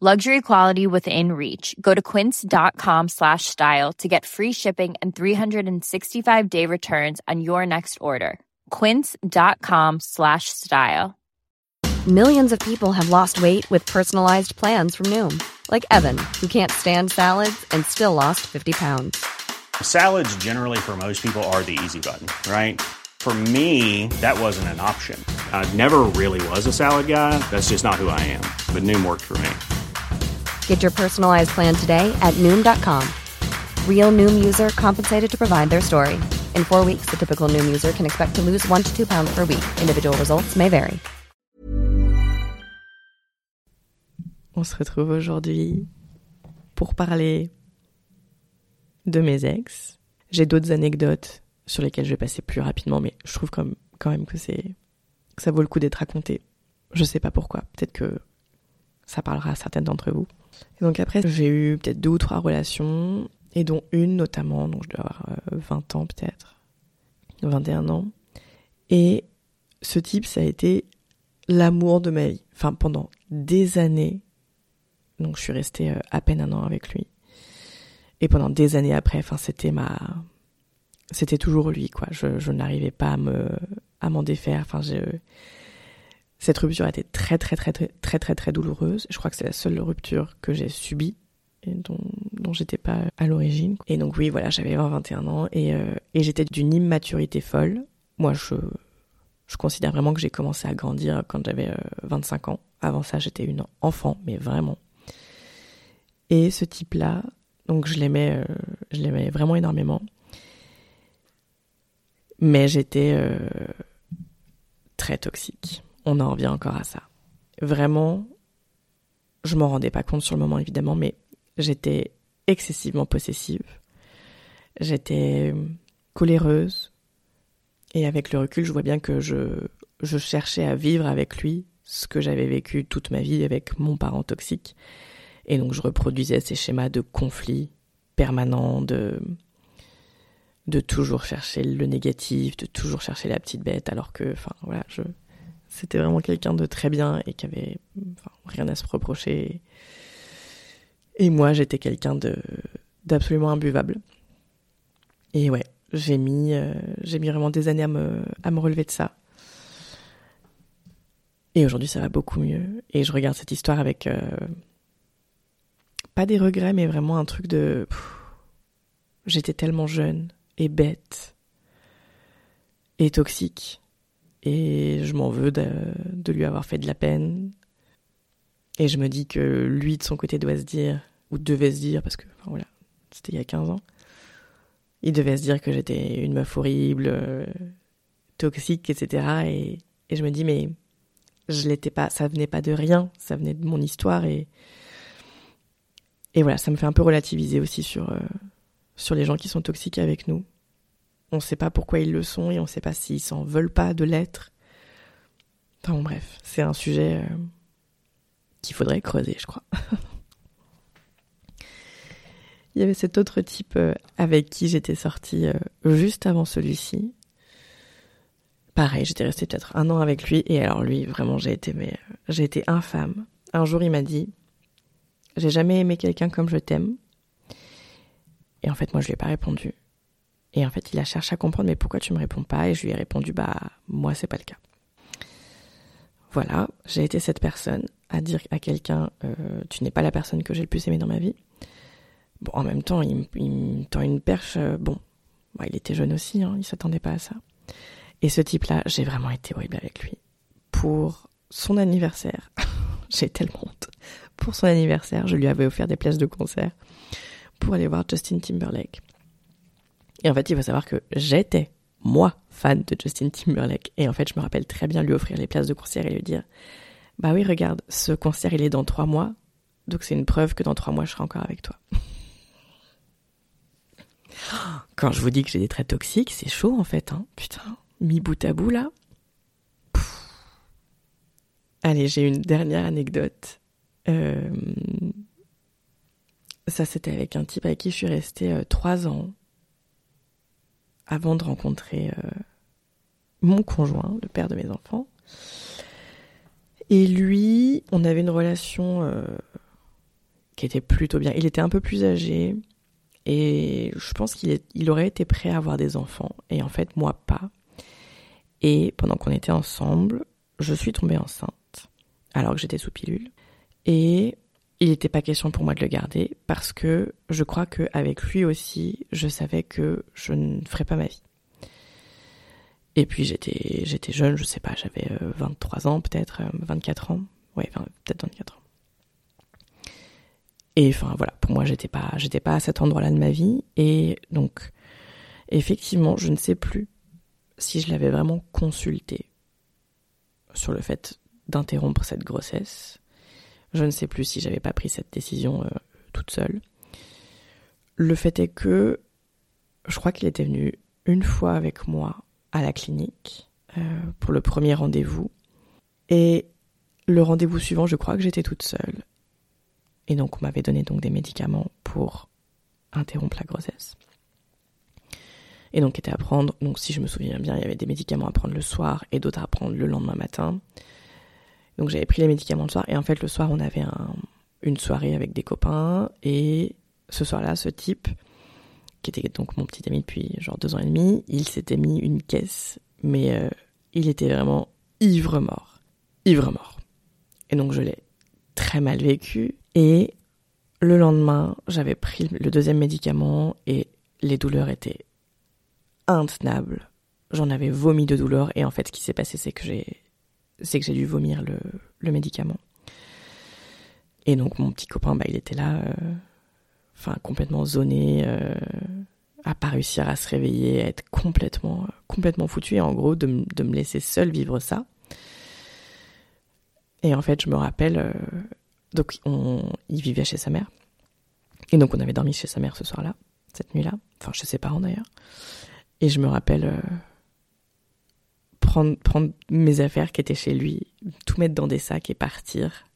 Luxury quality within reach. Go to quince.com slash style to get free shipping and 365 day returns on your next order. Quince.com slash style. Millions of people have lost weight with personalized plans from Noom, like Evan, who can't stand salads and still lost 50 pounds. Salads, generally, for most people, are the easy button, right? For me, that wasn't an option. I never really was a salad guy. That's just not who I am. But Noom worked for me. Get your personalized plan today at Noom.com. Real Noom user compensated to provide their story. In four weeks, the typical Noom user can expect to lose one to two pounds per week. Individual results may vary. On se retrouve aujourd'hui pour parler de mes ex. J'ai d'autres anecdotes sur lesquelles je vais passer plus rapidement, mais je trouve comme, quand même que c'est que ça vaut le coup d'être raconté. Je sais pas pourquoi. Peut-être que ça parlera à certaines d'entre vous. Donc après, j'ai eu peut-être deux ou trois relations, et dont une notamment, donc je dois avoir euh, 20 ans peut-être, 21 ans. Et ce type, ça a été l'amour de ma vie. Enfin, pendant des années. Donc je suis restée euh, à peine un an avec lui. Et pendant des années après, enfin, c'était ma... C'était toujours lui, quoi. Je, je n'arrivais pas à me, à m'en défaire. Enfin, je, cette rupture a été très très très très très très très douloureuse. Je crois que c'est la seule rupture que j'ai subie et dont, dont j'étais pas à l'origine. Et donc oui, voilà, j'avais 20-21 ans et, euh, et j'étais d'une immaturité folle. Moi, je, je considère vraiment que j'ai commencé à grandir quand j'avais euh, 25 ans. Avant ça, j'étais une enfant, mais vraiment. Et ce type-là, donc je l'aimais, euh, je l'aimais vraiment énormément. Mais j'étais euh, très toxique on en revient encore à ça. Vraiment, je m'en rendais pas compte sur le moment évidemment, mais j'étais excessivement possessive. J'étais coléreuse. Et avec le recul, je vois bien que je, je cherchais à vivre avec lui ce que j'avais vécu toute ma vie avec mon parent toxique. Et donc je reproduisais ces schémas de conflit permanent, de, de toujours chercher le négatif, de toujours chercher la petite bête, alors que, enfin voilà, je, c'était vraiment quelqu'un de très bien et qui avait rien à se reprocher. Et moi, j'étais quelqu'un de d'absolument imbuvable. Et ouais, j'ai mis euh, vraiment des années à me à me relever de ça. Et aujourd'hui, ça va beaucoup mieux. Et je regarde cette histoire avec euh, pas des regrets, mais vraiment un truc de j'étais tellement jeune et bête et toxique et je m'en veux de, lui avoir fait de la peine. Et je me dis que lui, de son côté, doit se dire, ou devait se dire, parce que voilà, c'était il y a 15 ans, il devait se dire que j'étais une meuf horrible, euh, toxique, etc. Et, je me dis, mais je l'étais pas, ça venait pas de rien, ça venait de mon histoire. Et, et voilà, ça me fait un peu relativiser aussi sur, euh, sur les gens qui sont toxiques avec nous. On ne sait pas pourquoi ils le sont et on ne sait pas s'ils s'en veulent pas de l'être. Enfin bref, c'est un sujet euh, qu'il faudrait creuser, je crois. Il y avait cet autre type euh, avec qui j'étais sortie euh, juste avant celui-ci. Pareil, j'étais restée peut-être un an avec lui et alors lui, vraiment, j'ai été, mais j'ai été infâme. Un jour, il m'a dit, j'ai jamais aimé quelqu'un comme je t'aime. Et en fait, moi, je lui ai pas répondu. Et en fait, il a cherché à comprendre, mais pourquoi tu me réponds pas? Et je lui ai répondu, bah, moi, c'est pas le cas. Voilà, j'ai été cette personne à dire à quelqu'un, euh, tu n'es pas la personne que j'ai le plus aimé dans ma vie. Bon, en même temps, il, me tend une perche. Euh, bon, bah, il était jeune aussi, hein, il s'attendait pas à ça. Et ce type-là, j'ai vraiment été horrible avec lui. Pour son anniversaire, j'ai tellement honte. Pour son anniversaire, je lui avais offert des places de concert pour aller voir Justin Timberlake. Et en fait, il faut savoir que j'étais, moi, fan de Justin Timberlake. Et en fait, je me rappelle très bien lui offrir les places de concert et lui dire, bah oui, regarde, ce concert, il est dans trois mois. Donc c'est une preuve que dans trois mois, je serai encore avec toi. Quand je vous dis que j'ai des traits toxiques, c'est chaud en fait, hein. Putain, mi bout à bout là. Allez, j'ai une dernière anecdote. Euh, ça, c'était avec un type avec qui je suis restée euh, trois ans avant de rencontrer euh, mon conjoint, le père de mes enfants. Et lui, on avait une relation qui était plutôt bien. Il était un peu plus âgé et je pense qu'il il aurait été prêt à avoir des enfants. Et en fait, moi, pas. Et pendant qu'on était ensemble, je suis tombée enceinte alors que j'étais sous pilule. Et il n'était pas question pour moi de le garder parce que je crois qu'avec lui aussi, je savais que je ne ferais pas ma vie. Et puis j'étais j'étais jeune, je sais pas, j'avais 23 euh, ans peut-être, 24 euh, ans. Ouais, peut-être 24 ans. Et enfin voilà, pour moi j'étais pas j'étais pas à cet endroit-là de ma vie et donc effectivement, je ne sais plus si je l'avais vraiment consulté sur le fait d'interrompre cette grossesse. Je ne sais plus si j'avais pas pris cette décision euh, toute seule. Le fait est que je crois qu'il était venu une fois avec moi à la clinique euh, pour le premier rendez-vous. Et le rendez-vous suivant, je crois que j'étais toute seule. Et donc on m'avait donné donc des médicaments pour interrompre la grossesse. Et donc était à prendre, donc si je me souviens bien, il y avait des médicaments à prendre le soir et d'autres à prendre le lendemain matin. Donc j'avais pris les médicaments le soir et en fait le soir on avait une soirée avec des copains et ce soir-là ce type qui était donc mon petit ami depuis genre deux ans et demi, il s'était mis une caisse mais euh, il était vraiment ivre mort, ivre mort. Et donc je l'ai très mal vécu et le lendemain j'avais pris le deuxième médicament et les douleurs étaient intenables. J'en avais vomi de douleur et en fait ce qui s'est passé c'est que j'ai c'est que j'ai dû vomir le, le, médicament. Et donc mon petit copain, bah, il était là, euh, enfin complètement zoné, euh, à pas réussir à se réveiller, à être complètement, complètement foutu, et en gros de, de me laisser seul vivre ça. Et en fait, je me rappelle, euh, donc on, il vivait chez sa mère, et donc on avait dormi chez sa mère ce soir-là, cette nuit-là, enfin chez ses parents d'ailleurs. Et je me rappelle euh, prendre, mes affaires qui étaient chez lui, tout mettre dans des sacs et partir.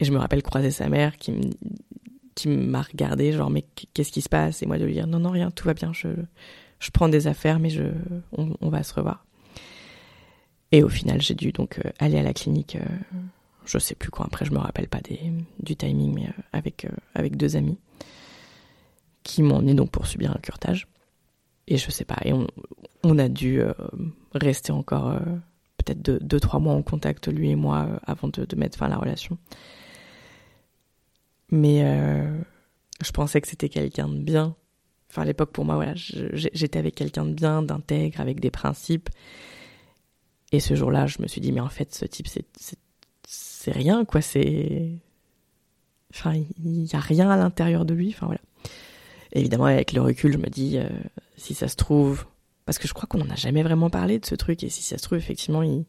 Et je me rappelle croiser sa mère qui qui m'a regardé genre mais qu'est-ce qui se passe? Et moi de lui dire non non rien tout va bien je je prends des affaires mais je on, va se revoir. Et au final j'ai dû donc euh, aller à la clinique euh, je sais plus quoi après je me rappelle pas du timing mais euh, avec avec deux amis qui m'ont emmené donc pour subir un curtage et je sais pas et on, a dû euh, rester encore euh, peut-être deux, deux, trois mois en contact, lui et moi, euh, avant de, mettre fin à la relation. Mais je pensais que c'était quelqu'un de bien. Enfin, à l'époque, pour moi, voilà, j'étais avec quelqu'un de bien, d'intègre, avec des principes. Et ce jour-là, je me suis dit, mais en fait, ce type, c'est rien, quoi. C'est. Enfin, il n'y a rien à l'intérieur de lui. Enfin, voilà. Évidemment, avec le recul, je me dis, si ça se trouve, parce que je crois qu'on n'en a jamais vraiment parlé de ce truc. Et si ça se trouve, effectivement, il,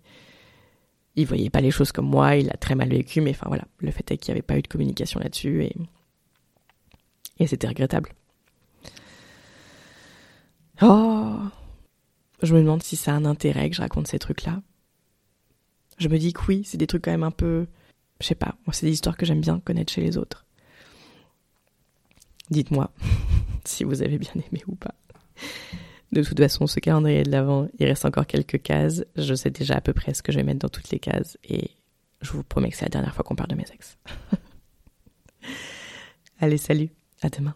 il voyait pas les choses comme moi, il a très mal vécu. Mais enfin voilà, le fait est qu'il n'y avait pas eu de communication là-dessus. Et, et c'était regrettable. Oh Je me demande si ça a un intérêt que je raconte ces trucs-là. Je me dis que oui, c'est des trucs quand même un peu. Je sais pas, moi, c'est des histoires que j'aime bien connaître chez les autres. Dites-moi si vous avez bien aimé ou pas. De toute façon, ce calendrier de l'avant, il reste encore quelques cases. Je sais déjà à peu près ce que je vais mettre dans toutes les cases et je vous promets que c'est la dernière fois qu'on parle de mes ex. Allez, salut, à demain.